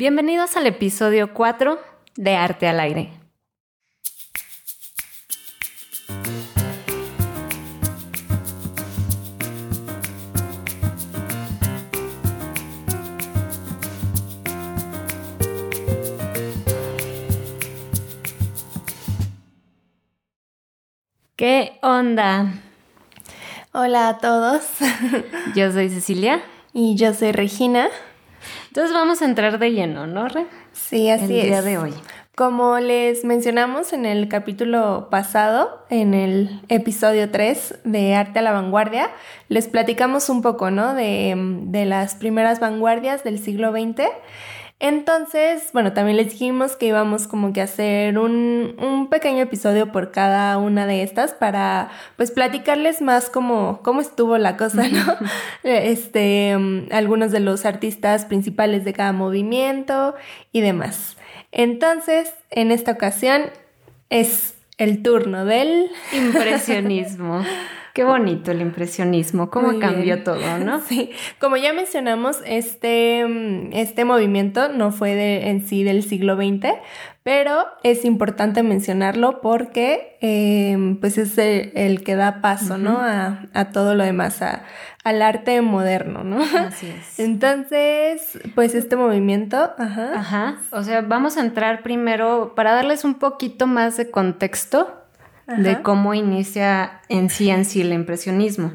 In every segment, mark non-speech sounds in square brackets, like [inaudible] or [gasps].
Bienvenidos al episodio 4 de Arte al Aire. ¿Qué onda? Hola a todos. Yo soy Cecilia. Y yo soy Regina. Entonces vamos a entrar de lleno, ¿no, Re? Sí, así El es. día de hoy. Como les mencionamos en el capítulo pasado, en el episodio 3 de Arte a la Vanguardia, les platicamos un poco, ¿no? De, de las primeras vanguardias del siglo XX. Entonces, bueno, también les dijimos que íbamos como que a hacer un, un pequeño episodio por cada una de estas para pues platicarles más cómo, cómo estuvo la cosa, ¿no? [laughs] este, um, algunos de los artistas principales de cada movimiento y demás. Entonces, en esta ocasión es el turno del Impresionismo. [laughs] Qué bonito el impresionismo, cómo Muy cambió bien. todo, ¿no? [laughs] Sí, como ya mencionamos, este, mm, este movimiento no fue de, en sí del siglo XX, pero es importante mencionarlo porque eh, pues es el, el que da paso, ¿no? A, a todo lo demás, a- al arte moderno, ¿no? Así es. [laughs] Entonces, pues este movimiento, ajá, Ajá. O sea, vamos a entrar primero para darles un poquito más de contexto de cómo inicia en sí en sí el impresionismo.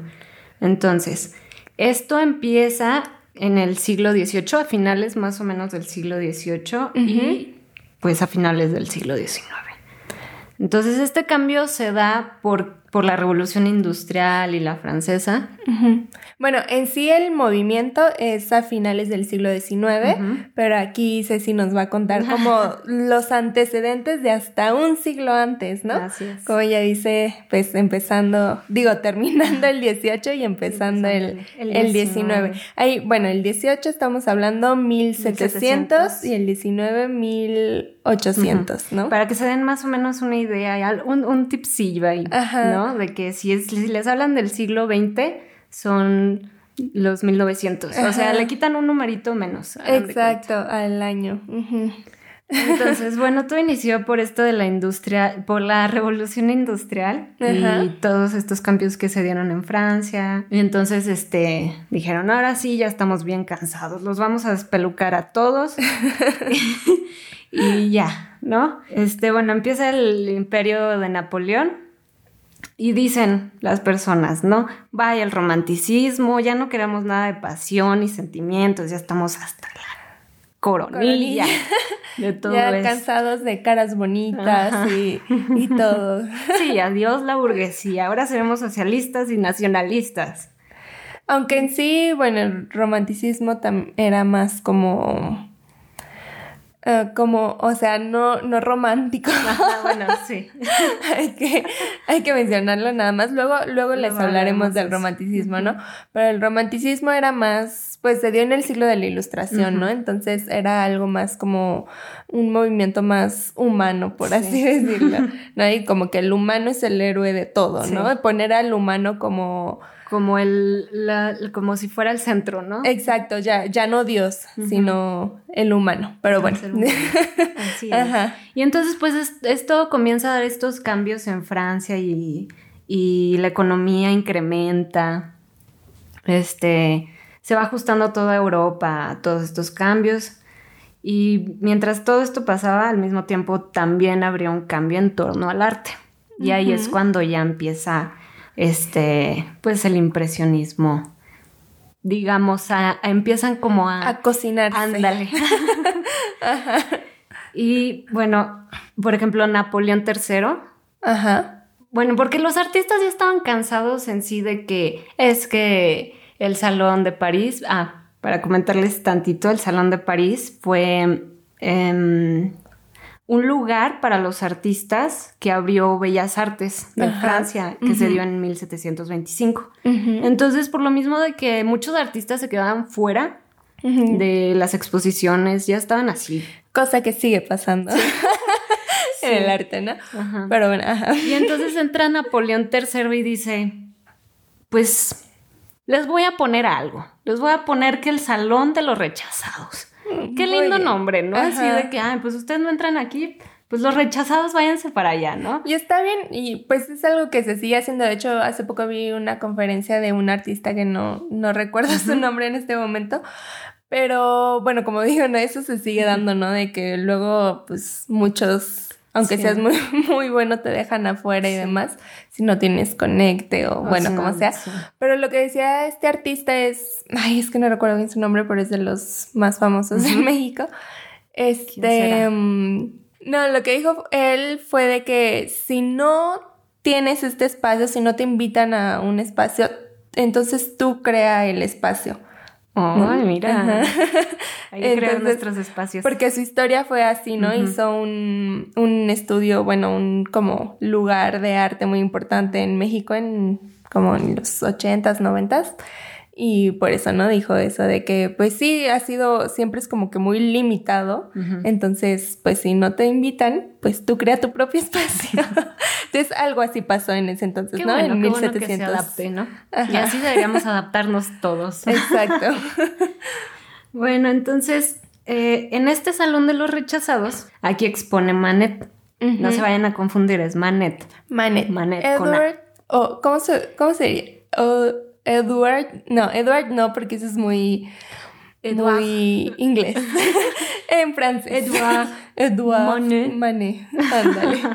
Entonces, esto empieza en el siglo XVIII, a finales más o menos del siglo XVIII y pues a finales del siglo XIX. Entonces, este cambio se da por, por la revolución industrial y la francesa. Bueno, en sí el movimiento es a finales del siglo XIX, pero aquí Ceci nos va a contar como [laughs] los antecedentes de hasta un siglo antes, ¿no? Así es. Como ella dice, pues empezando, digo, terminando el 18 y empezando el, el el 19. 19. Ahí, bueno, el 18 estamos hablando 1700 1700. y el 19 1800, ¿no? Para que se den más o menos una idea, un, un tipsillo ahí, Ajá. ¿no? De que si, es, si les hablan del siglo XX, son los 1900. O sea, Ajá. le quitan un numerito menos. Exacto, al año. Entonces, [laughs] bueno, todo inició por esto de la industria, por la revolución industrial Ajá. y todos estos cambios que se dieron en Francia. Y entonces, este, dijeron, ahora sí, ya estamos bien cansados, los vamos a despelucar a todos. [laughs] [laughs] y ya, ¿no? Este, bueno, empieza el imperio de Napoleón y dicen las personas, ¿no? Vaya el romanticismo, ya no queremos nada de pasión y sentimientos, ya estamos hasta la coronilla, Coronilla. de [laughs] todo ya cansados de caras bonitas y, y todo. [laughs] Sí, adiós la burguesía, ahora seremos socialistas y nacionalistas. Aunque en sí, bueno, el romanticismo era más como... eh, como, o sea, no, no romántico. Ajá, bueno, sí. [laughs] hay, que, hay que mencionarlo nada más. Luego, luego les Luego hablaremos del romanticismo, ¿no? Pero el romanticismo era más, pues se dio en el siglo de la ilustración, ¿no? Entonces era algo más como un movimiento más humano, por Sí. así decirlo. ¿no? Y como que el humano es el héroe de todo, Sí. ¿no? Poner al humano como... Como el, la- como si fuera el centro, ¿no? Exacto, ya, ya no Dios, sino el humano. Pero bueno. Humano. [laughs] Así es. Ajá. Y entonces, pues, es- esto comienza a dar estos cambios en Francia y, y la economía incrementa. Este, se va ajustando toda Europa a todos estos cambios. Y mientras todo esto pasaba, al mismo tiempo también habría un cambio en torno al arte. Y ahí es cuando ya empieza, este, pues, el impresionismo. Digamos, a- a- empiezan como a... A cocinarse. Ándale. [laughs] Y bueno, por ejemplo, Napoleón III. Ajá. Bueno, porque los artistas ya estaban cansados en sí de que es que el Salón de París, ah, para comentarles tantito, el Salón de París fue em, un lugar para los artistas que abrió Bellas Artes de Ajá. Francia, que se dio en 1725. Ujú. Entonces, por lo mismo de que muchos artistas se quedaban fuera de las exposiciones, ya estaban así. Cosa que sigue pasando [laughs] en el arte, ¿no? Ajá. Pero bueno, ajá. Y entonces entra Napoleón III y dice, pues les voy a poner algo, les voy a poner que el salón de los rechazados. Qué lindo nombre, ¿no? Así de que, ay, pues ustedes no entran aquí, pues los rechazados váyanse para allá, ¿no? Y está bien, y pues es algo que se sigue haciendo. De hecho, hace poco vi una conferencia de un artista que no, no recuerdo su nombre en este momento. Pero bueno, como [laughs] digo, no, eso se sigue dando, ¿no? De que luego, pues muchos aunque seas muy, [laughs] muy bueno, te dejan afuera y demás, si no tienes conecte o, bueno, como sea. Pero lo que decía este artista es, ay, es que no recuerdo bien su nombre, pero es de los más famosos de México. Este, mm, no, lo que dijo él fue de que si no tienes este espacio, si no te invitan a un espacio, entonces tú crea el espacio. Ay, mira. Hay que crear nuestros espacios. Porque su historia fue así, ¿no? Hizo un, un, estudio, bueno, un como lugar de arte muy importante en México en como en los ochentas, noventas. Y por eso, ¿no? Dijo eso de que, pues sí, ha sido, siempre es como que muy limitado. Entonces, pues si no te invitan, pues tú crea tu propio [laughs] espacio. entonces, algo así pasó en ese entonces, ¿no? en 1700. que se adapte, ¿no? Y así deberíamos adaptarnos todos. Exacto. [laughs] bueno, entonces, eh, en este salón de los rechazados, aquí expone Manet. No se vayan a confundir, es Manet. Manet. Manet. Edward, o, ¿cómo, se, ¿cómo sería? Edward, no, Edward no, porque eso es muy, muy inglés. [laughs] en francés. Edward. Edward. Manet. Manet. Ándale. [laughs]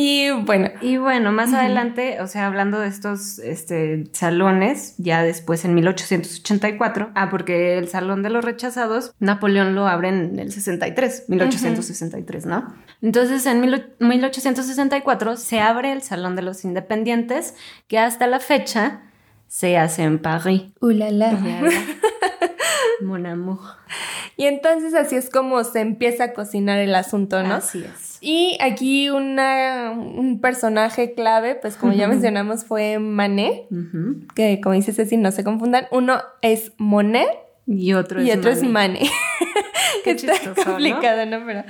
Y bueno. Y bueno, más adelante, o sea, hablando de estos este, salones, ya después en 1884, ah, porque el Salón de los Rechazados, Napoleón lo abre en el 63, 1863, ¿no? Entonces, en 1864 se abre el Salón de los Independientes, que hasta la fecha se hace en París. Uh, la, la. [laughs] Mon amour. Y entonces así es como se empieza a cocinar el asunto, ¿no? Así es. Y aquí una, un personaje clave, pues como ya mencionamos, fue Manet, que como dice Ceci, no se confundan. Uno es Monet y otro y es otro es Manet. [laughs] Qué chistoso, complicado, ¿no? Pero,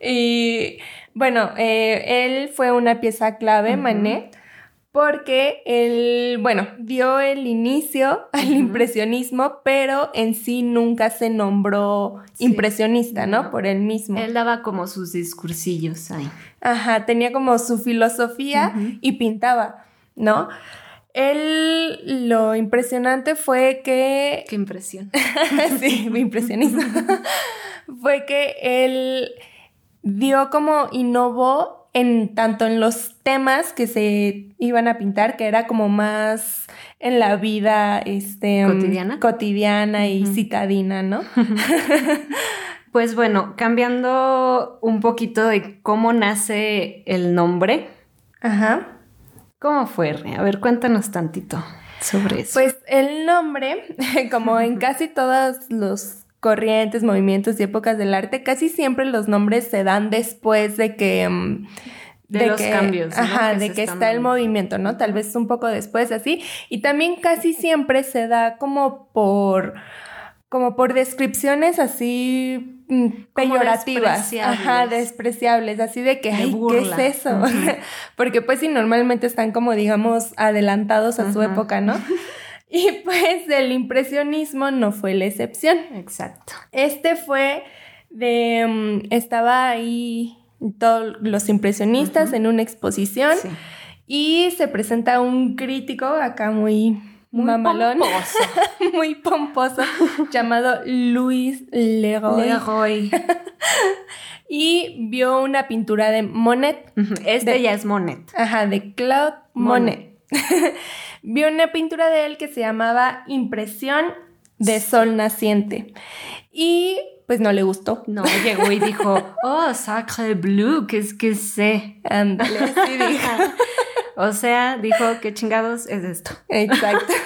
y bueno, eh, él fue una pieza clave, Manet porque él, bueno, dio el inicio al impresionismo, pero en sí nunca se nombró impresionista, ¿no? Por él mismo. Él daba como sus discursillos ahí. Ajá, tenía como su filosofía y pintaba, ¿no? Él, lo impresionante fue que... Qué impresión. [laughs] sí, impresionista. [laughs] fue que él dio como innovó en tanto en los temas que se iban a pintar, que era como más en la vida este, um, cotidiana, cotidiana y citadina, ¿no? [laughs] [laughs] pues bueno, cambiando un poquito de cómo nace el nombre. Ajá. ¿Cómo fue? A ver, cuéntanos tantito sobre eso. Pues el nombre, [laughs] como en casi todos los corrientes, movimientos y épocas del arte, casi siempre los nombres se dan después de que... Mm, de, los cambios. Ajá, de que está el movimiento, ¿no? Tal vez un poco después así. Y también casi [laughs] siempre se da como por como por descripciones así mm, peyorativas, ajá, despreciables, así de que, ay, ¿qué es eso? [laughs] Porque pues sí, normalmente están como, digamos, adelantados a su época, ¿no? [laughs] [laughs] Y pues el impresionismo no fue la excepción. Exacto. Este fue de... Mm, estaba ahí todos los impresionistas en una exposición y se presenta un crítico acá muy... Muy mamalón, pomposo. [laughs] muy pomposo, llamado Luis Leroy. Leroy. [laughs] y vio una pintura de Monet. Este ya es Monet. Ajá, de Claude Monet. [laughs] Vio una pintura de él que se llamaba Impresión de Sol Naciente. Y pues no le gustó. No, llegó y dijo, oh, sacre bleu, ¿qué es que sé? Ándale, dijo. [laughs] o sea, dijo, ¿qué chingados es esto? Exacto. [laughs]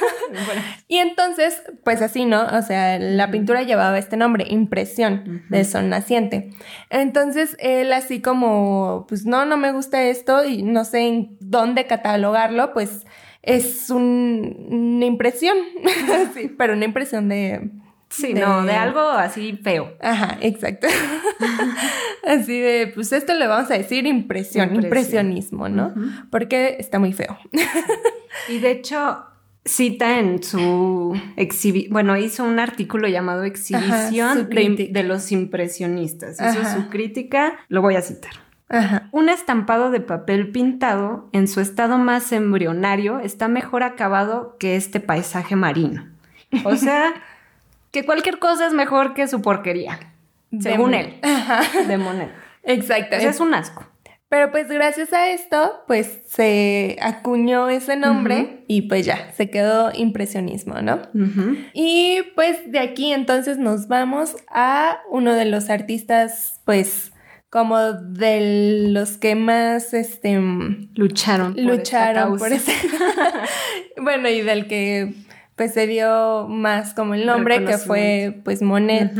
Y entonces, pues así, ¿no? O sea, la pintura llevaba este nombre, Impresión de Sol Naciente. Entonces, él así como, pues no, no me gusta esto y no sé en dónde catalogarlo, pues es una impresión, [laughs] sí, pero una impresión de... Sí, no, de algo así feo. Ajá, exacto. [laughs] así de, pues esto le vamos a decir impresión, impresionismo, ¿no? Porque está muy feo. y de hecho, cita en su exhibición, bueno, hizo un artículo llamado Exhibición de, los impresionistas. Hizo su crítica, lo voy a citar. Un estampado de papel pintado en su estado más embrionario está mejor acabado que este paisaje marino. O sea, [laughs] que cualquier cosa es mejor que su porquería, según él, [laughs] de Monet. Exacto. es un asco. Pero pues gracias a esto, pues se acuñó ese nombre y pues ya, se quedó impresionismo, ¿no? Y pues de aquí entonces nos vamos a uno de los artistas, pues como de los que más este lucharon por lucharon por ese [laughs] [laughs] bueno y del que pues se dio más como el nombre que fue pues Monet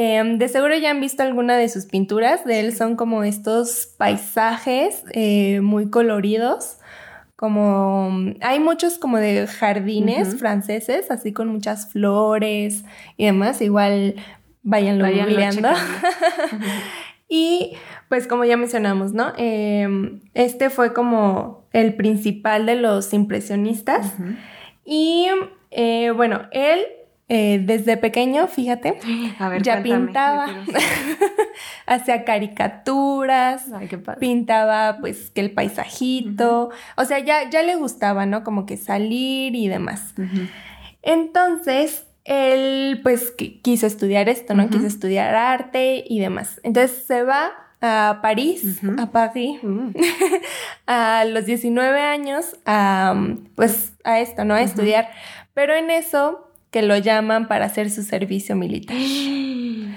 Em, de seguro ya han visto alguna de sus pinturas. De él son como estos paisajes eh, muy coloridos. Como hay muchos como de jardines franceses, así con muchas flores y demás. Igual vayanlo googleando. [laughs] y pues como ya mencionamos, ¿no? Em, este fue como el principal de los impresionistas. Y eh, bueno, él eh, desde pequeño, fíjate, ya pintaba, [laughs] hacía caricaturas, pintaba pues que el paisajito, o sea, ya, ya le gustaba, ¿no? Como que salir y demás. Entonces, él pues quiso estudiar esto, ¿no? Quiso estudiar arte y demás. Entonces se va a París, a París, mm. [laughs] a los 19 años, a, pues a esto, ¿no? A estudiar. Pero en eso que lo llaman para hacer su servicio militar. [gasps] y,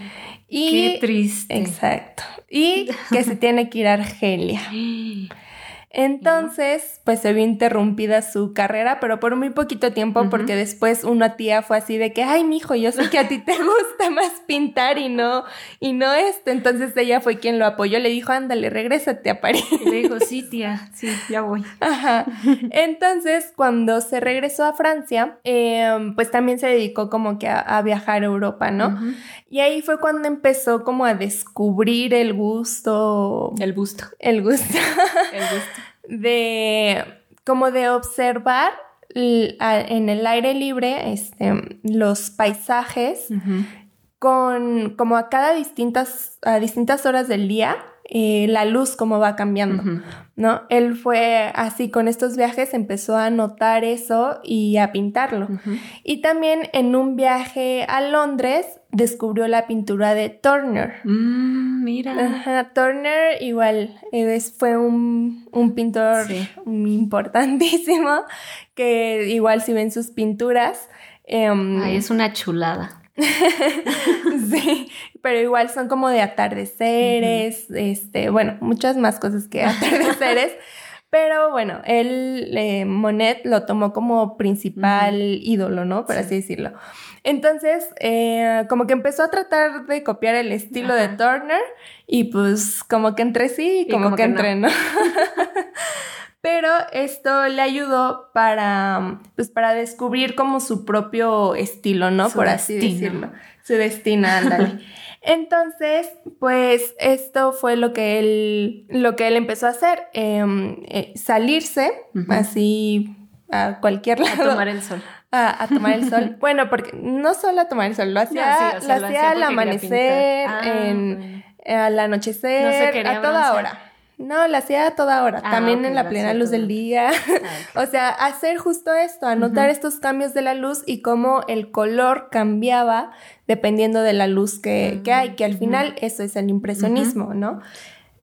Qué triste. Exacto. Y que se tiene que ir a Argelia. [gasps] [gasps] Entonces, pues se vio interrumpida su carrera, pero por muy poquito tiempo, porque después una tía fue así de que, ay, mijo, yo sé que a ti te [laughs] gusta más pintar y no, y no esto. Entonces ella fue quien lo apoyó, le dijo, ándale, regrésate a París. Y le dijo, sí, [laughs] tía, sí, ya voy. Ajá. Entonces, cuando se regresó a Francia, em, pues también se dedicó como que a, viajar a Europa, ¿no? Y ahí fue cuando empezó como a descubrir el gusto. El gusto. El gusto. el gusto. De como de observar en el aire libre este, los paisajes con como a cada distintas, a distintas horas del día eh, la luz como va cambiando, ¿no? Él fue así con estos viajes, empezó a notar eso y a pintarlo. Y también en un viaje a Londres descubrió la pintura de Turner. Mm, mira. Turner igual fue un, pintor importantísimo [laughs] que igual si ven sus pinturas... Em, Ay, es una chulada. [laughs] sí, pero igual son como de atardeceres, este, bueno, muchas más cosas que [laughs] atardeceres. Pero bueno, él, eh, Monet, lo tomó como principal ídolo, ¿no? Por así decirlo. Entonces, eh, como que empezó a tratar de copiar el estilo de Turner y pues como que entre sí y como, que, entre, ¿no? [laughs] pero esto le ayudó para, pues, para descubrir como su propio estilo, ¿no? Por así decirlo. Su destino, ándale. [laughs] Entonces, pues esto fue lo que él, lo que él empezó a hacer, em, eh, salirse así a cualquier lado. A tomar el sol. A, tomar el sol. bueno, porque no solo a tomar el sol, lo hacía, lo hacía, al amanecer, ah, en, al anochecer, a toda hora. No, la hacía a toda hora, ah, también en la plena luz del día. Ah, [laughs] o sea, hacer justo esto, anotar estos cambios de la luz y cómo el color cambiaba dependiendo de la luz que, hay, que al final eso es el impresionismo, ¿no?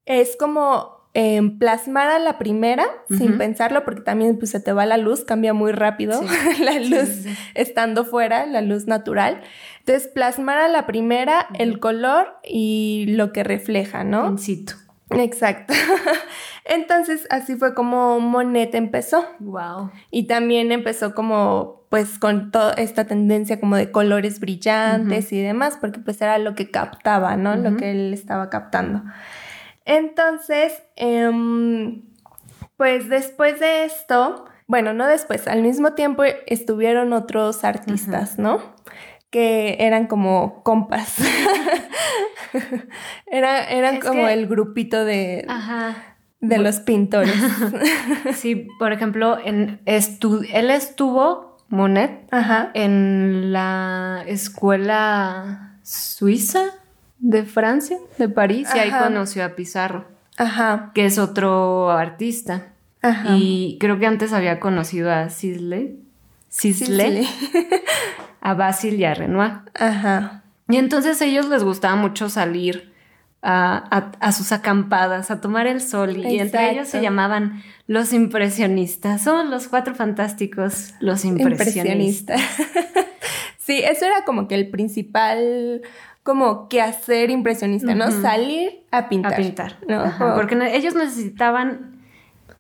Es como em, plasmar a la primera sin pensarlo, porque también pues, se te va la luz, cambia muy rápido [laughs] la luz estando fuera, la luz natural. Entonces, plasmar a la primera el color y lo que refleja, ¿no? In situ. Exacto. [laughs] Entonces, así fue como Monet empezó. Wow. Y también empezó como, pues, con toda esta tendencia como de colores brillantes y demás, porque pues era lo que captaba, ¿no? Lo que él estaba captando. Entonces, em, pues después de esto, bueno, no después, al mismo tiempo estuvieron otros artistas, ¿no? Que eran como compas. [laughs] Era, eran como el grupito de, de los pintores. [laughs] sí, por ejemplo, en él estuvo Monet Ajá. en la escuela suiza de Francia, de París, y ahí conoció a Pizarro, Ajá. que es otro artista. Ajá. Y creo que antes había conocido a Sisley, Sisley, [laughs] a Basil y a Renoir. Ajá. Y entonces a ellos les gustaba mucho salir a, a- a sus acampadas, a tomar el sol. Y entre ellos se llamaban los impresionistas. Son los cuatro fantásticos, los impresionistas. Impresionista. [laughs] sí, eso era como que el principal como quehacer impresionista, ¿no? Salir a pintar. A pintar. ¿no? Ajá, Porque ellos necesitaban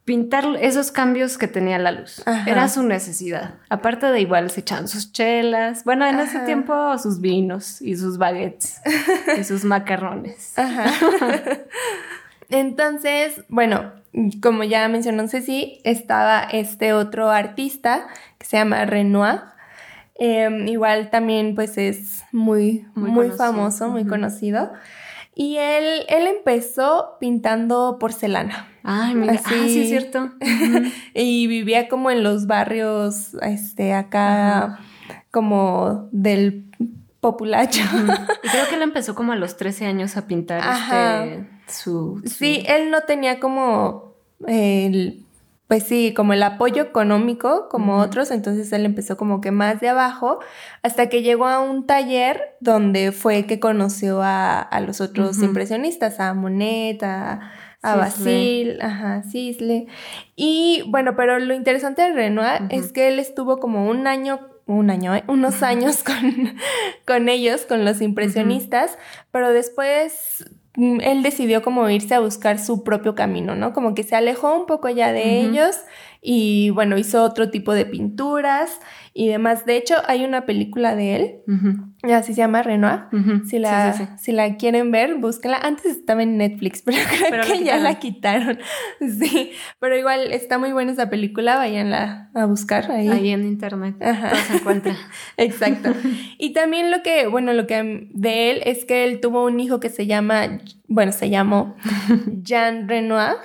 pintar esos cambios que tenía la luz. Ajá. Era su necesidad. Aparte de igual se echaban sus chelas. Bueno, en ese tiempo sus vinos y sus baguettes y sus macarrones. [laughs] Ajá. Entonces, bueno, como ya mencionó Ceci, estaba este otro artista que se llama Renoir. Eh, igual también pues es muy, Muy famoso, muy conocido. Y él, él empezó pintando porcelana. Ay, mira. Así. Ah, sí, es cierto. [laughs] Y vivía como en los barrios, este, acá, como del populacho. Y creo que él empezó como a los 13 años a pintar Ajá. este, su, su- Sí, él no tenía como el, pues sí, como el apoyo económico como otros, entonces él empezó como que más de abajo, hasta que llegó a un taller donde fue que conoció a, a los otros impresionistas, a Monet, a, a. Basil, ajá, Sisley. Y bueno, pero lo interesante de Renoir es que él estuvo como un año un año, ¿eh? unos años [laughs] con, con ellos, con los impresionistas, pero después él decidió como irse a buscar su propio camino, ¿no? Como que se alejó un poco ya de ellos y bueno, hizo otro tipo de pinturas y demás. De hecho, hay una película de él, así se llama Renoir. Si la, Sí, sí, sí. si la quieren ver, búsquenla. Antes estaba en Netflix, [laughs] pero creo Pero la que ya la quitaron. [laughs] Sí, pero igual está muy buena esa película, váyanla a buscar ahí. Ahí en internet Ajá. todo se encuentra. [laughs] Exacto. Y también lo que, bueno, lo que de él es que él tuvo un hijo que se llama, bueno, se llamó [laughs] Jean Renoir.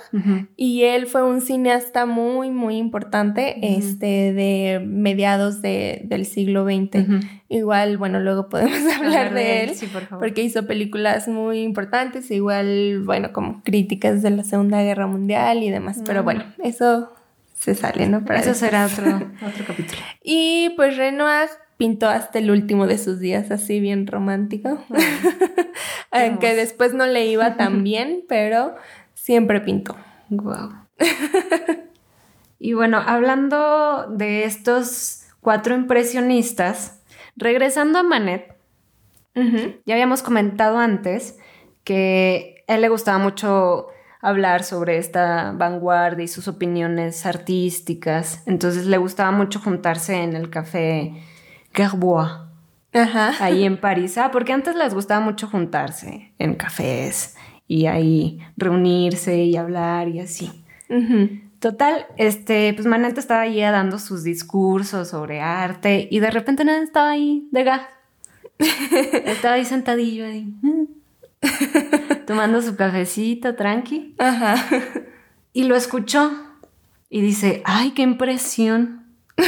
Y él fue un cineasta muy, muy importante, este, de mediados de- del siglo XX. Igual, bueno, luego podemos [laughs] hablar, de, él, Sí, por favor. porque hizo películas muy importantes, igual, bueno, como críticas de la Segunda Guerra Mundial y demás. Pero Mm. bueno, eso se sale, ¿no? Para Eso después. será otro, [laughs] otro capítulo. Y pues Renoir pintó hasta el último de sus días, así bien romántico. [laughs] Aunque después no le iba tan [laughs] bien, pero siempre pintó. Wow. y bueno, hablando de estos cuatro impresionistas, regresando a Manet, ya habíamos comentado antes que a él le gustaba mucho hablar sobre esta vanguardia y sus opiniones artísticas. Entonces le gustaba mucho juntarse en el café Gerbois, Ajá. ahí en París. Ah, porque antes les gustaba mucho juntarse en cafés y ahí reunirse y hablar y así. Total, este, pues Manet estaba ahí dando sus discursos sobre arte y de repente nada estaba ahí de gas. [laughs] estaba ahí sentadillo ahí. tomando su cafecito tranqui Ajá. y lo escuchó y dice, "Ay, qué impresión." [laughs]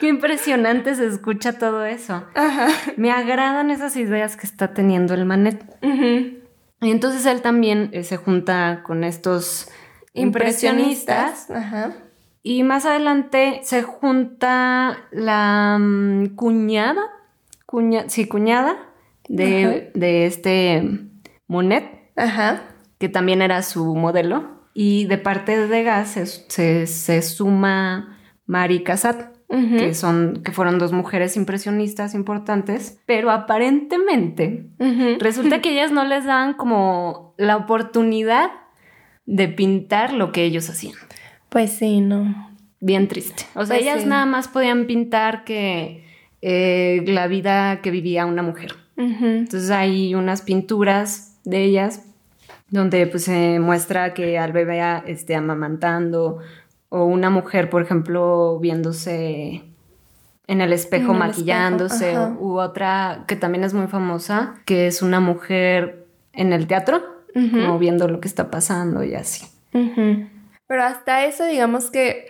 qué impresionante se escucha todo eso. Ajá. Me agradan esas ideas que está teniendo el Manet. Ujú. Y entonces él también eh, se junta con estos impresionistas Ajá. y más adelante se junta la mm, cuñada, cuña- sí, cuñada de, de este Monet, Ajá. que también era su modelo. Y de parte de Degas se, se, se suma Marie Que, son, que fueron dos mujeres impresionistas importantes, pero aparentemente. Resulta que ellas no les daban como la oportunidad de pintar lo que ellos hacían. Pues sí, no. Bien triste. O sea, Pues ellas sí. nada más podían pintar que eh, la vida que vivía una mujer. Entonces hay unas pinturas de ellas donde pues se muestra que al bebé esté amamantando o una mujer, por ejemplo, viéndose en el espejo En el maquillándose espejo, u otra que también es muy famosa, que es una mujer en el teatro, como viendo lo que está pasando y así. Pero hasta eso, digamos que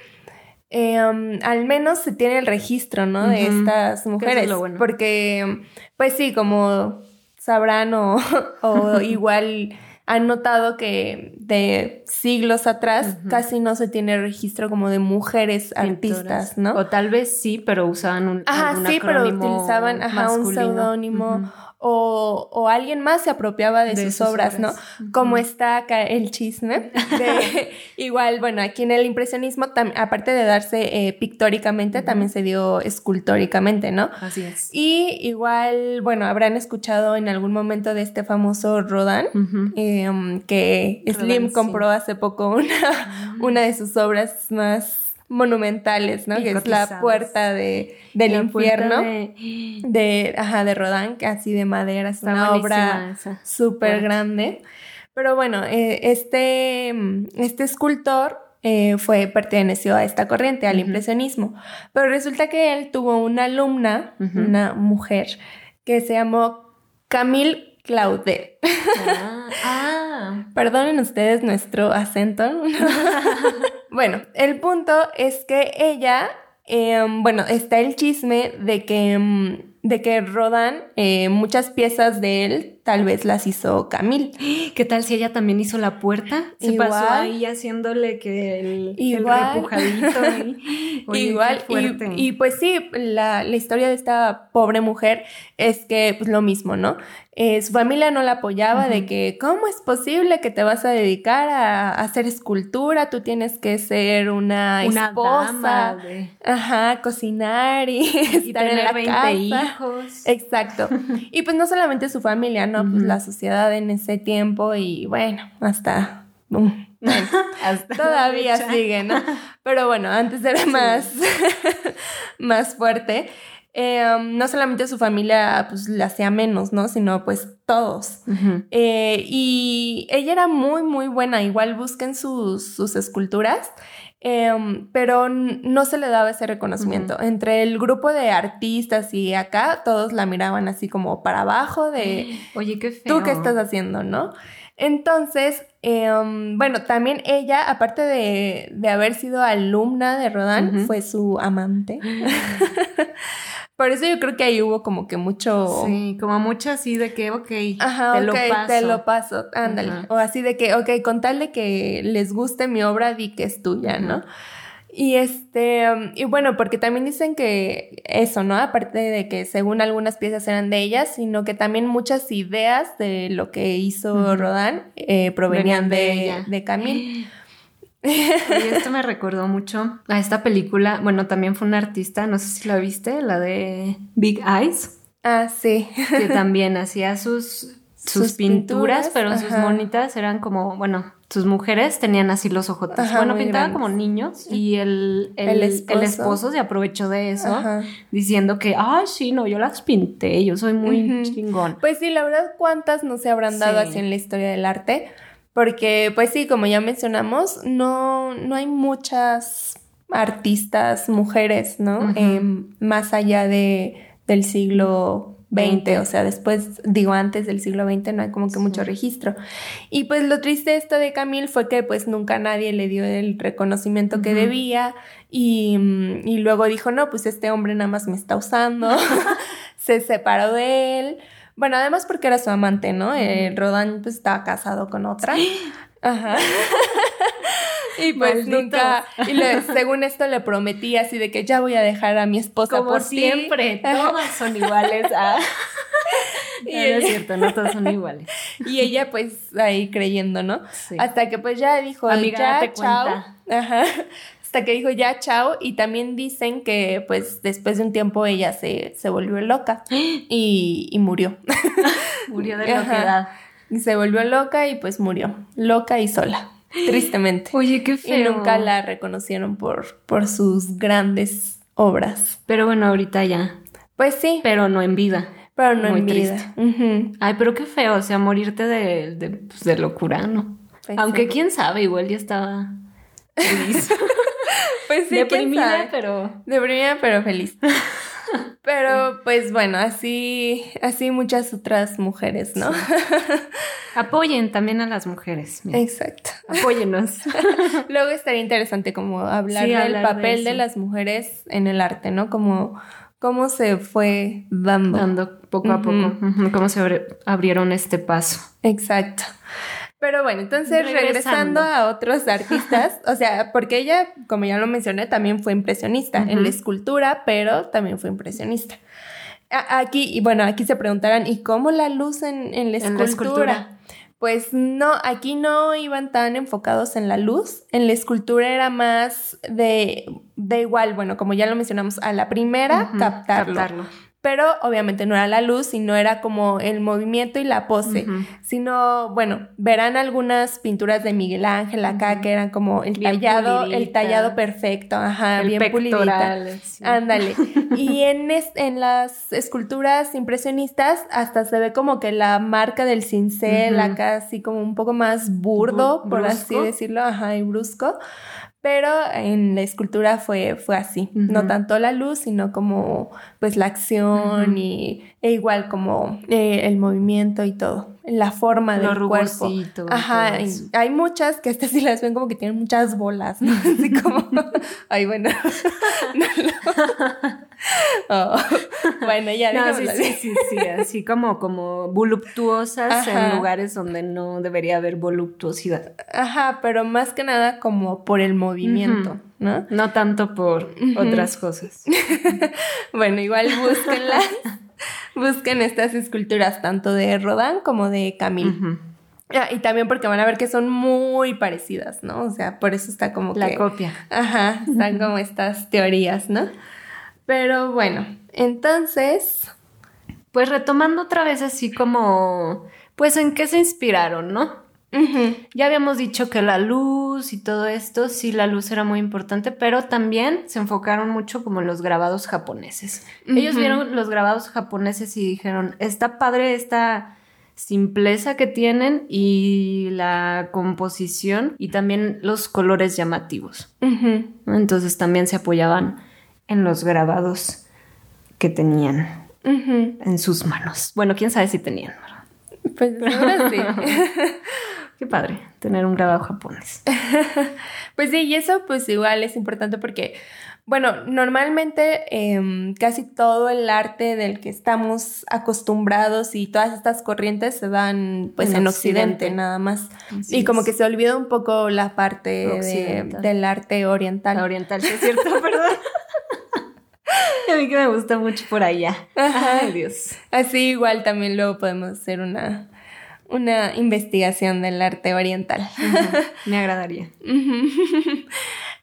eh, um, al menos se tiene el registro, ¿no? De estas mujeres. Porque, pues sí, como sabrán o, [laughs] [laughs] igual han notado que de siglos atrás casi no se tiene registro como de mujeres artistas, ¿no? O tal vez sí, pero usaban un Ajá, sí, pero utilizaban un seudónimo o, o, alguien más se apropiaba de, sus, obras, ¿no? Como está acá el chisme. [laughs] De, igual, bueno, aquí en el impresionismo, aparte de darse eh, pictóricamente, también se dio escultóricamente, ¿no? Así es. Y igual, bueno, habrán escuchado en algún momento de este famoso Rodin, em, que Slim compró hace poco una, una de sus obras más monumentales, ¿no? que es la puerta de, del infierno de... ajá, de Rodin, que así de madera, es una obra súper grande. Pero bueno, eh, este, este escultor eh, fue, perteneció a esta corriente, al impresionismo. Pero resulta que él tuvo una alumna, una mujer, que se llamó Camille Claudet. Ah, ah. [laughs] Perdonen ustedes nuestro acento. [laughs] bueno, el punto es que ella, em, bueno, está el chisme de que, em, de que Rodan eh, muchas piezas de él tal vez las hizo Camille. [gasps] ¿Qué tal si ella también hizo la puerta? Se pasó ahí haciéndole que el, Igual. repujadito. [laughs] Igual, y, pues sí, la, historia de esta pobre mujer es que pues lo mismo, ¿no? Eh, su familia no la apoyaba de que, ¿cómo es posible que te vas a dedicar a, hacer escultura? Tú tienes que ser una, esposa, ajá, cocinar y, [laughs] estar en la 20 hijos. Exacto. [laughs] y pues no solamente su familia, ¿no? Pues la sociedad en ese tiempo y bueno, hasta... [laughs] todavía sigue, ¿no? Pero bueno, antes era más, más fuerte. Em, no solamente su familia pues le hacía menos, ¿no? Sino pues todos. Eh, y ella era muy, muy buena. Igual busquen sus, sus esculturas. Em, pero no se le daba ese reconocimiento. Entre el grupo de artistas y acá, todos la miraban así como para abajo de, [gasps] oye, qué feo. ¿Tú qué estás haciendo, no? Entonces, em, bueno, también ella, aparte de, de, haber sido alumna de Rodán, fue su amante. [laughs] [laughs] Por eso yo creo que ahí hubo como que mucho... Sí, como mucho así de que, ok, te lo paso. te lo paso, ándale. O así de que, ok, con tal de que les guste mi obra, di que es tuya, ¿no? Y este, y bueno, porque también dicen que eso, ¿no? Aparte de que según algunas piezas eran de ellas, sino que también muchas ideas de lo que hizo Rodán eh, provenían de, de, Camille. Y esto me recordó mucho a esta película. Bueno, también fue un artista, no sé si la viste, la de Big Eyes. Ah, sí. Que [laughs] también hacía sus, sus, pinturas, pero sus monitas eran como, bueno, sus mujeres tenían así los ojotes. bueno, pintaban como niños y el, el, esposo. se aprovechó de eso diciendo que, ah, sí, no, yo las pinté, yo soy muy chingón. Pues sí, la verdad, ¿cuántas no se habrán dado así en la historia del arte? Porque, pues sí, como ya mencionamos, no, no hay muchas artistas mujeres, ¿no? Em, más allá de, del siglo XX, o sea, después, digo, antes del siglo XX no hay como que mucho registro. Y pues lo triste esto de Camille fue que pues nunca nadie le dio el reconocimiento que debía y, y, luego dijo, no, pues este hombre nada más me está usando, [laughs] se separó de él. Bueno, además porque era su amante, ¿no? Eh, Rodán pues estaba casado con otra. Ajá. [laughs] [laughs] y pues nunca, y según esto le prometí así de que ya voy a dejar a mi esposa Como por siempre, todas son iguales. [laughs] Ah. y es cierto, no todas son iguales. [laughs] Y ella pues ahí creyendo, ¿no? Sí. Hasta que pues ya dijo, Amiga, ya, chao. Ajá hasta que dijo ya chao y también dicen que pues después de un tiempo ella se, se volvió loca [gasps] y, y murió. murió de loquedad. Se volvió loca y pues murió, loca y sola, tristemente. Oye, qué feo. Y nunca la reconocieron por, por sus grandes obras. Pero bueno, ahorita ya. Pues sí. Pero no en vida. Pero no en vida. Ay, pero qué feo, o sea, morirte de, de, pues, de locura, ¿no? Pues Aunque quién sabe, igual ya estaba feliz. [laughs] Pues sí, Deprimida, pero. Deprimida, pero feliz. [laughs] Pero pues bueno, así, así muchas otras mujeres, ¿no? Apoyen también a las mujeres. Exacto. [laughs] Apóyenos. [laughs] Luego estaría interesante como hablar del papel de, las mujeres en el arte, ¿no? Como cómo se fue dando. Dando poco a poco, cómo se abrieron este paso. Exacto. Pero bueno, entonces regresando, a otros artistas, o sea, porque ella, como ya lo mencioné, también fue impresionista en la escultura, pero también fue impresionista. Aquí, y bueno, aquí se preguntarán, ¿y cómo la luz en, en, la, escultura? Pues no, aquí no iban tan enfocados en la luz. En la escultura era más de, de igual, bueno, como ya lo mencionamos, a la primera, captarlo pero obviamente no era la luz, sino era como el movimiento y la pose, sino, bueno, verán algunas pinturas de Miguel Ángel acá que eran como el tallado, el tallado perfecto, ajá, bien pulidita. Ándale. [laughs] y en, en las esculturas impresionistas hasta se ve como que la marca del cincel acá así como un poco más burdo, por así decirlo, ajá, y brusco. Pero en la escultura fue, fue así, no tanto la luz, sino como pues la acción y e igual como eh, el movimiento y todo, la forma del cuerpo. Ajá, hay muchas que estas [laughs] sí las ven como que tienen muchas bolas, ¿no? [laughs] Así como, [laughs] ay bueno, [laughs] oh, bueno, ya [laughs] no, sí, sí, sí, sí, así como, como voluptuosas en lugares donde no debería haber voluptuosidad. Ajá, pero más que nada como por el movimiento, ¿no? No tanto por otras cosas. [laughs] bueno, igual búsquenlas. Busquen estas esculturas tanto de Rodin como de Camille. Ah, y también porque van a ver que son muy parecidas, ¿no? O sea, por eso está como La copia. Ajá, están como estas teorías, ¿no? Pero bueno, entonces... Pues retomando otra vez así como... Pues en qué se inspiraron, ¿no? Ya habíamos dicho que la luz y todo esto, sí, la luz era muy importante, pero también se enfocaron mucho como en los grabados japoneses. Ellos vieron los grabados japoneses y dijeron, está padre esta simpleza que tienen y la composición y también los colores llamativos. Entonces también se apoyaban en los grabados que tenían en sus manos. Bueno, quién sabe si tenían. Pues ahora sí. [laughs] Qué padre tener un grabado japonés. [laughs] pues sí, y eso pues igual es importante porque, bueno, normalmente em, casi todo el arte del que estamos acostumbrados y todas estas corrientes se dan pues en, Occidente. nada más. y como que se olvida un poco la parte del arte oriental. oriental, sí es cierto, [laughs] perdón. [laughs] a mí que me gusta mucho por allá. Ay, Dios. Así igual también luego podemos hacer una una investigación del arte oriental. Me agradaría. [laughs]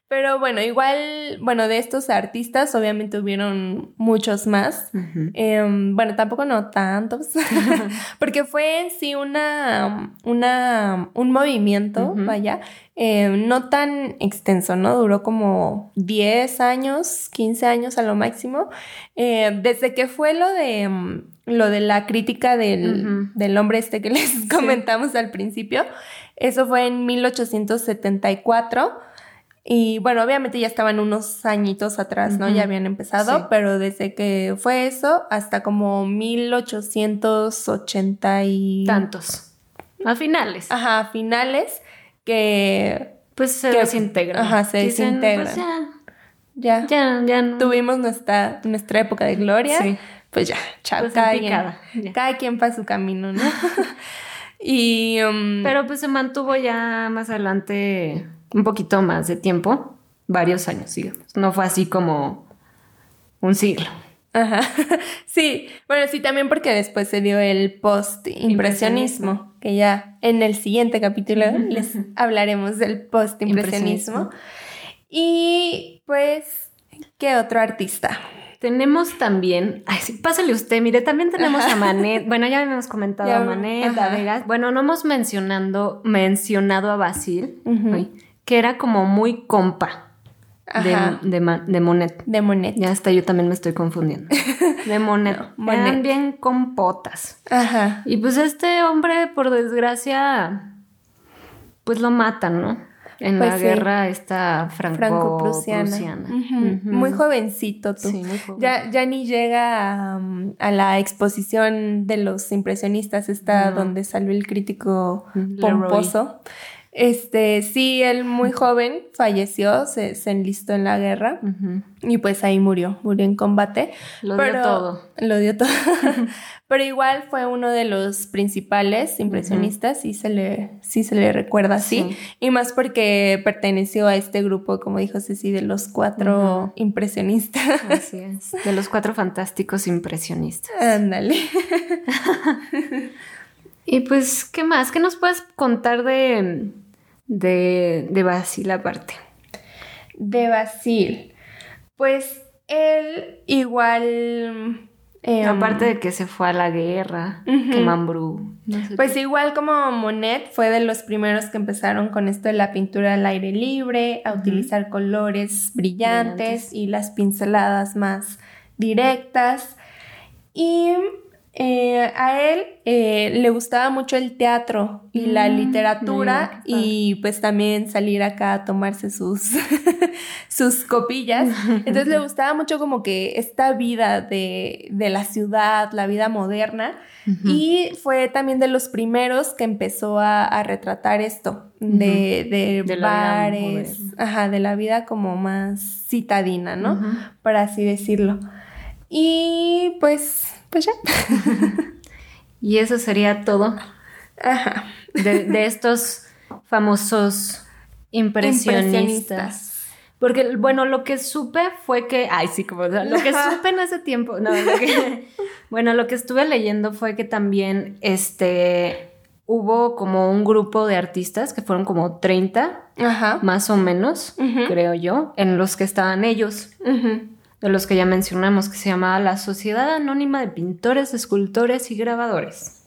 Pero bueno, igual, bueno, de estos artistas obviamente hubieron muchos más. Em, bueno, tampoco no tantos, [laughs] porque fue en sí una, una, un movimiento, vaya, em, no tan extenso, ¿no? Duró como 10 años, 15 años a lo máximo. Eh, desde que fue lo de em, lo de la crítica del, del hombre este que les comentamos al principio. Eso fue en 1874. Y bueno, obviamente ya estaban unos añitos atrás, ¿no? Ya habían empezado, pero desde que fue eso hasta como 1880 y... Tantos. A finales. Ajá, a finales que... Pues se desintegran. Ajá, se desintegran. Pues ya, ya, ya, Tuvimos nuestra, nuestra época de gloria. Sí pues ya, chao, pues cada, quien, cada quien para su camino, ¿no? [laughs] [laughs] y... Um, Pero pues se mantuvo ya más adelante un poquito más de tiempo, varios años, digamos. No fue así como un siglo. Ajá. [laughs] Sí, bueno, sí, también porque después se dio el post-impresionismo, que ya en el siguiente capítulo les hablaremos del post-impresionismo. Y pues, ¿qué otro artista? Tenemos también, ay, sí, pásale usted, mire, también tenemos a Manet, bueno, ya habíamos [laughs] comentado a Manet, a Vegas, bueno, no hemos mencionando, mencionado a Basil, que era como muy compa de, de, Monet. De Monet. Ya hasta yo también me estoy confundiendo. [laughs] De Monet. Eran bien compotas. Ajá. Y pues este hombre, por desgracia, pues lo matan, ¿no? en Pues la sí. guerra esta franco-prusiana. Muy jovencito tú. Sí, muy joven. Ya, ya ni llega a, um, a la exposición de los impresionistas, esta No. donde salió el crítico Leroy. Este, sí, él muy joven falleció, se, se enlistó en la guerra y pues ahí murió, murió en combate. Lo dio todo. Lo dio todo. [laughs] pero igual fue uno de los principales impresionistas y se le, sí se le recuerda así. Sí. Y más porque perteneció a este grupo, como dijo Ceci, de los cuatro impresionistas. Así es. De los cuatro fantásticos impresionistas. Ándale. [laughs] Y pues, ¿qué más? ¿Qué nos puedes contar de, de, de Basil aparte? De Basil. Pues él igual. em, aparte de que se fue a la guerra, que Mambrú. no sé Pues igual como Monet fue de los primeros que empezaron con esto de la pintura al aire libre, a utilizar colores brillantes, Brillantes. y las pinceladas más directas. Y eh, a él eh, le gustaba mucho el teatro y la Mm, literatura mira, y pues también salir acá a tomarse sus, [laughs] sus copillas. [laughs] Entonces le gustaba mucho como que esta vida de, de la ciudad, la vida moderna. Y fue también de los primeros que empezó a, a retratar esto, de, de, bares, ajá, de la vida como más citadina, ¿no? Ujú. Por así decirlo. Y pues, pues ya. [laughs] Y eso sería todo Ajá. de, de estos famosos impresionistas. Impresionistas. Porque, bueno, lo que supe fue que. Ay, sí, como. Lo que supe en ese tiempo. No, lo que. [laughs] Bueno, lo que estuve leyendo fue que también este. Hubo como un grupo de artistas que fueron como 30, Ajá. más o menos, creo yo, en los que estaban ellos, Ujú. De los que ya mencionamos, que se llamaba la Sociedad Anónima de Pintores, Escultores y Grabadores.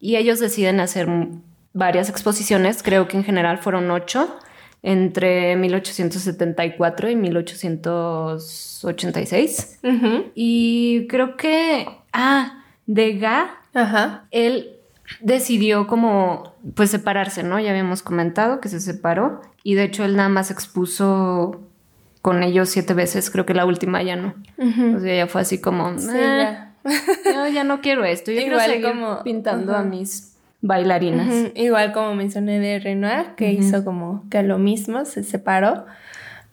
Y ellos deciden hacer varias exposiciones, creo que en general fueron ocho, entre 1874 y 1886. Ujú. Y creo que, ah, Degas, Ajá. él decidió como, pues separarse, ¿no? Ya habíamos comentado que se separó y de hecho él nada más expuso con ellos siete veces, creo que la última ya no. O sea, ya fue así como, Sí, "Eh, ya. [laughs] no, ya no quiero esto, yo Igual quiero seguir como- pintando a mis bailarinas. Igual como mencioné de Renoir, que hizo como que lo mismo, se separó.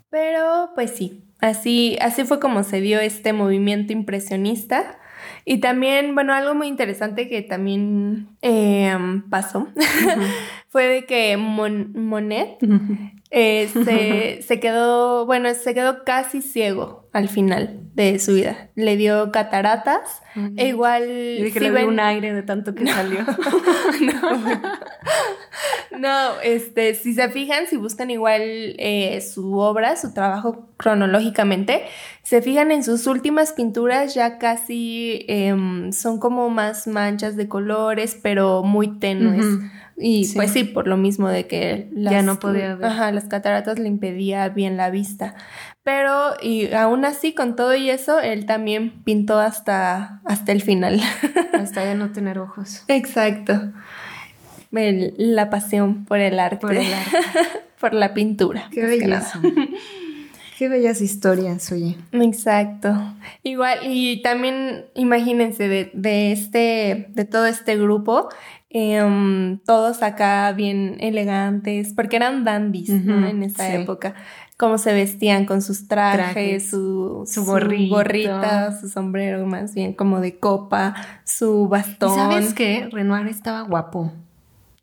Pero pues sí, así, así fue como se dio este movimiento impresionista. Y también, bueno, algo muy interesante que también eh, pasó [laughs] fue de que Mon- Monet eh, se, se quedó, bueno, se quedó casi ciego al final de su vida. Le dio cataratas e igual... Yo si le ven- un aire de tanto que salió. [laughs] No, este, si se fijan, si buscan igual eh, su obra, su trabajo cronológicamente, se fijan en sus últimas pinturas ya casi em, son como más manchas de colores, pero muy tenues. Y Sí. pues sí, por lo mismo de que Ya no podía ver. Ajá, las cataratas le impedía bien la vista. Pero y aún así, con todo y eso, él también pintó hasta, hasta el final. [laughs] Hasta ya no tener ojos. Exacto. El- la pasión por el arte. Por el arte. [laughs] por la pintura. Qué belleza. Qué bellas historias, oye. Exacto. Igual, y también imagínense de, de este, de todo este grupo, em, todos acá bien elegantes, porque eran dandies, En esa sí. época. Cómo se vestían con sus trajes, Trajes, su, su gorrito. gorrita, su sombrero más bien como de copa, su bastón. ¿Y sabes qué? Renoir estaba guapo.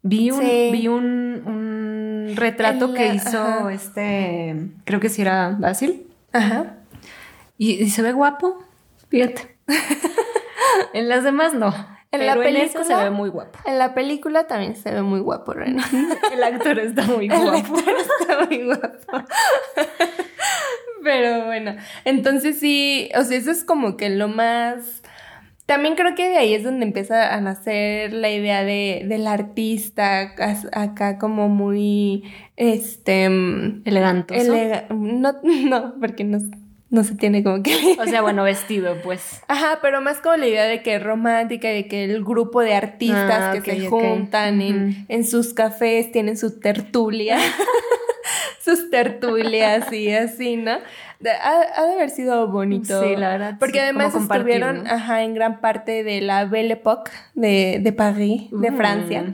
Vi un, Sí. vi un, un retrato que hizo ajá. este, creo que sí era Basil. Ajá. Y, y se ve guapo, fíjate. [laughs] en las demás no. En pero la en esta se película- ve muy guapo. En la película también se ve muy guapo, Reno. [laughs] El actor está muy [laughs] El guapo. actor está muy guapo. [laughs] Pero bueno, entonces sí, o sea, eso es como que lo más... También creo que de ahí es donde empieza a nacer la idea de, del artista, acá como muy, este... mm, Elegantoso. elega- no, no, porque no, no se tiene como que... O sea, bueno, vestido, pues. [laughs] Ajá, pero más como la idea de que es romántica, de que el grupo de artistas Ah, que se juntan en, en sus cafés, tienen su tertulia, [laughs] [laughs] sus tertulias y así, ¿no? De- ha, ha de haber sido bonito. Sí, la verdad, Porque sí, además estuvieron, ¿no? ajá, en gran parte de la Belle Époque de, de París, de Mm. Francia.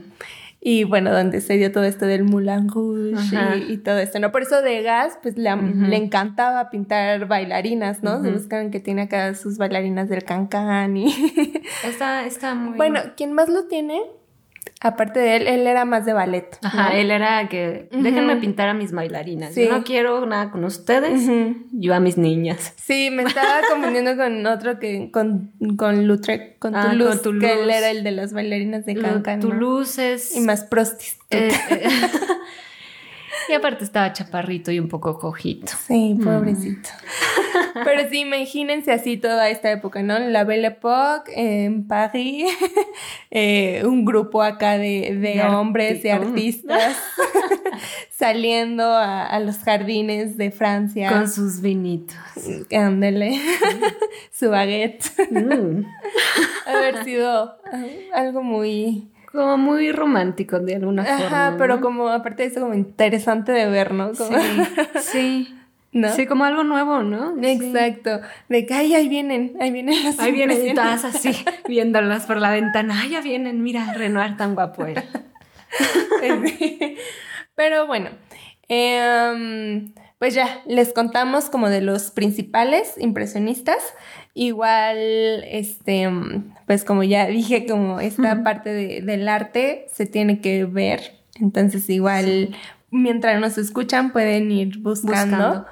Y bueno, donde se dio todo esto del Moulin Rouge y, y todo esto, ¿no? Por eso Degas, pues le, Ujú. le encantaba pintar bailarinas, ¿no? Se buscan que tiene acá sus bailarinas del cancán y... Está, está muy... bueno, ¿quién más lo tiene? Aparte de él, él era más de ballet. Ajá, ¿no? él era que déjenme pintar a mis bailarinas. Sí. Yo no quiero nada con ustedes, yo a mis niñas. Sí, me estaba [laughs] confundiendo con otro que con, con Lautrec, con Ah, Toulouse, con Toulouse. que él era el de las bailarinas de cancán. ¿no? Toulouse es... Y más prostis. eh, eh, [laughs] [laughs] y aparte estaba chaparrito y un poco cojito. Sí, pobrecito. Pero sí, imagínense así toda esta época, ¿no? La Belle Époque, en París, [laughs] eh, un grupo acá de, de De hombres, de arti- artistas, [laughs] saliendo a, a los jardines de Francia. Con sus vinitos. Ándele, [laughs] su baguette. Mm. Haber sido algo muy... Como muy romántico de alguna forma. Ajá, pero ¿no? como aparte de eso, como interesante de ver, ¿no? Como- Sí, [laughs] sí. ¿no? Sí, como algo nuevo, ¿no? Sí. Exacto. De que, ay, ahí vienen, ahí vienen las Ahí vienen todas [laughs] así, viéndolas por la ventana. Ay, ya vienen, mira, Renoir tan guapo era. [laughs] Sí. Pero bueno, em, pues ya, les contamos como de los principales impresionistas. Igual, este, pues como ya dije, como esta parte de- del arte se tiene que ver. Entonces, igual, mientras nos escuchan, pueden ir buscando. Buscando.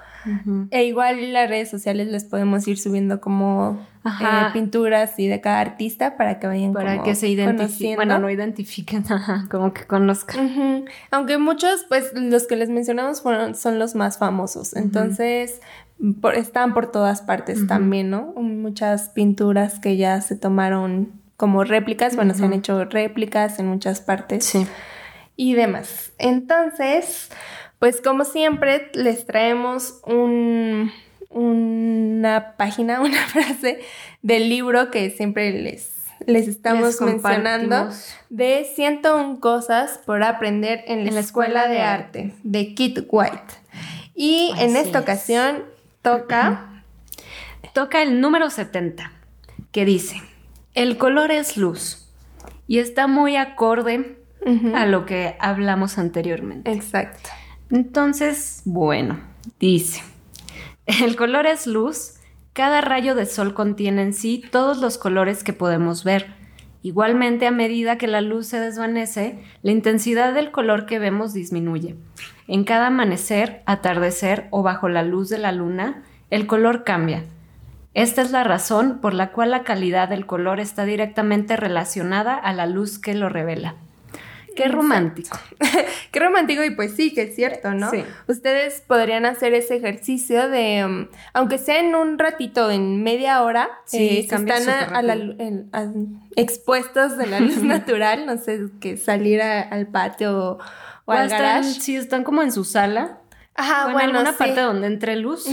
E igual las redes sociales les podemos ir subiendo como eh, pinturas y de cada artista para que vayan Para como que se identifiquen. Bueno, no identifiquen, [laughs] ajá, como que conozcan. Aunque muchos, pues los que les mencionamos fueron, son los más famosos. Entonces, por- están por todas partes también, ¿no? Muchas pinturas que ya se tomaron como réplicas. Bueno, se han hecho réplicas en muchas partes Sí. y demás. Entonces, pues como siempre, les traemos un, una página, [laughs] una frase del libro que siempre les, les estamos Les mencionando de 101 cosas por aprender en la, escuela, de arte de Kit White. Y en esta es. ocasión toca... [laughs] Toca el número 70, que dice, el color es luz y está muy acorde a lo que hablamos anteriormente. Exacto. Entonces, bueno, dice, el color es luz, cada rayo de sol contiene en sí todos los colores que podemos ver. Igualmente, a medida que la luz se desvanece, la intensidad del color que vemos disminuye. En cada amanecer, atardecer o bajo la luz de la luna, el color cambia. Esta es la razón por la cual la calidad del color está directamente relacionada a la luz que lo revela. Qué romántico. [laughs] Qué romántico y pues sí, que es cierto, ¿no? Sí. Ustedes podrían hacer ese ejercicio de, um, aunque sea en un ratito, en media hora, Sí, eh, si están a, a la en- a- expuestos de la luz [laughs] natural, no sé, que salir al patio o, O al están, garage. si están como en su sala, Ajá, o en bueno, alguna sí. parte donde entre luz.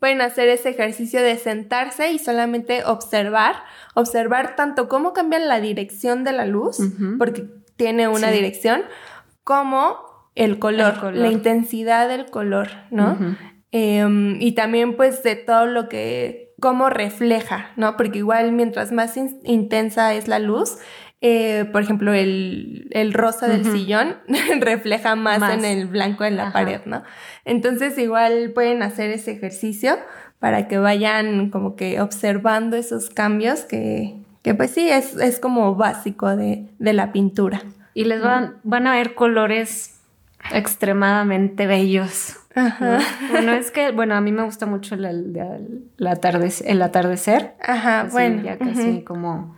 Pueden hacer ese ejercicio de sentarse y solamente observar, observar tanto cómo cambia la dirección de la luz, porque tiene una Sí. dirección, como el color, El color. la intensidad del color, ¿no? Em, y también pues de todo lo que, cómo refleja, ¿no? Porque igual mientras más in- intensa es la luz, eh, por ejemplo, el, el rosa del sillón [laughs] refleja más, Más. en el blanco de la Ajá. pared, ¿no? Entonces igual pueden hacer ese ejercicio para que vayan como que observando esos cambios que, que pues sí, es, es como básico de, de la pintura. Y les van, van a ver colores extremadamente bellos. Ajá. Bueno, es que, bueno, a mí me gusta mucho el, el- el atardecer, el atardecer. Ajá, así, bueno. Ya casi como,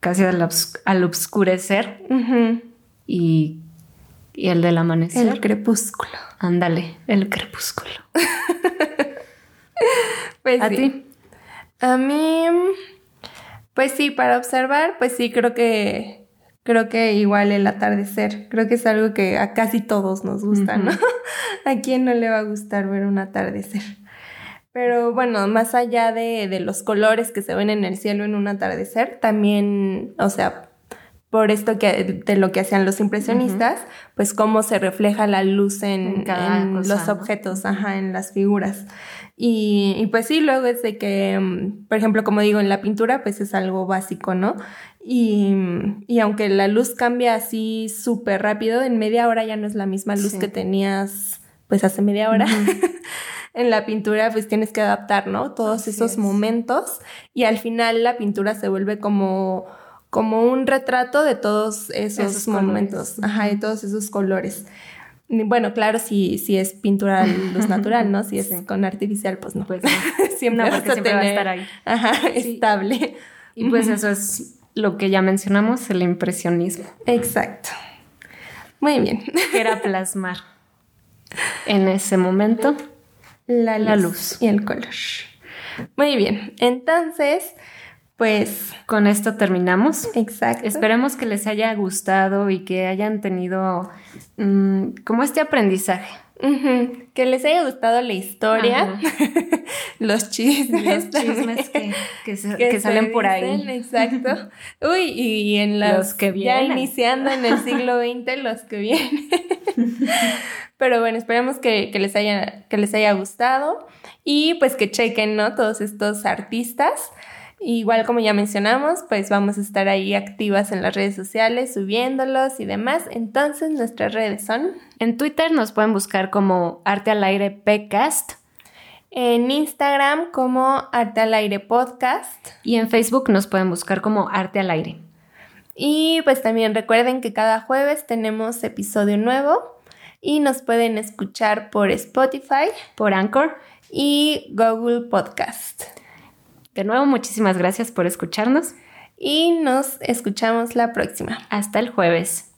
casi al, obs- al obscurecer. Y, y el del amanecer. El crepúsculo. Ándale, el crepúsculo. [laughs] Pues ¿A sí. ti? A mí, pues sí, para observar, pues sí, creo que, creo que igual el atardecer, creo que es algo que a casi todos nos gusta, ¿no? [laughs] ¿A quién no le va a gustar ver un atardecer? Pero bueno, más allá de, de los colores que se ven en el cielo en un atardecer, también, o sea, por esto que de lo que hacían los impresionistas, pues cómo se refleja la luz en, los objetos, ajá, en las figuras. Y, pues sí, luego es de que, mm, por ejemplo, como digo, en la pintura, pues es algo básico, ¿no? Y, y aunque la luz cambia así súper rápido, en media hora ya no es la misma luz que tenías pues hace media hora. [laughs] en la pintura pues tienes que adaptar, ¿no? Todos esos momentos y al final la pintura se vuelve como como un retrato de todos esos, momentos, ajá, de todos esos colores. Bueno, claro, si, si es pintura luz natural, ¿no? Si es con artificial, pues no. Pues [laughs] siempre, no, siempre va a estar ahí. Ajá, estable. Y pues eso es lo que ya mencionamos, el impresionismo. Exacto. Muy bien. Era [laughs] plasmar en ese momento la la luz. y el color. Muy bien. Entonces, pues con esto terminamos. Exacto. Esperemos que les haya gustado y que hayan tenido mm, como este aprendizaje. Que les haya gustado la historia, [laughs] los chismes, los chismes que, salen por ahí. Exacto. [laughs] Uy, y en los, que vienen. Ya iniciando en el siglo [laughs] XX, los que vienen. Pero bueno, esperemos que, les haya, que les haya gustado y pues que chequen, ¿no? Todos estos artistas. Igual como ya mencionamos, pues vamos a estar ahí activas en las redes sociales, subiéndolos y demás. Entonces nuestras redes son... En Twitter nos pueden buscar como Arte al Aire Pcast. En Instagram como Arte al Aire Podcast. Y en Facebook nos pueden buscar como Arte al Aire. Y pues también recuerden que cada jueves tenemos episodio nuevo y nos pueden escuchar por Spotify, por Anchor y Google Podcast. De nuevo, muchísimas gracias por escucharnos. Y nos escuchamos la próxima. Hasta el jueves.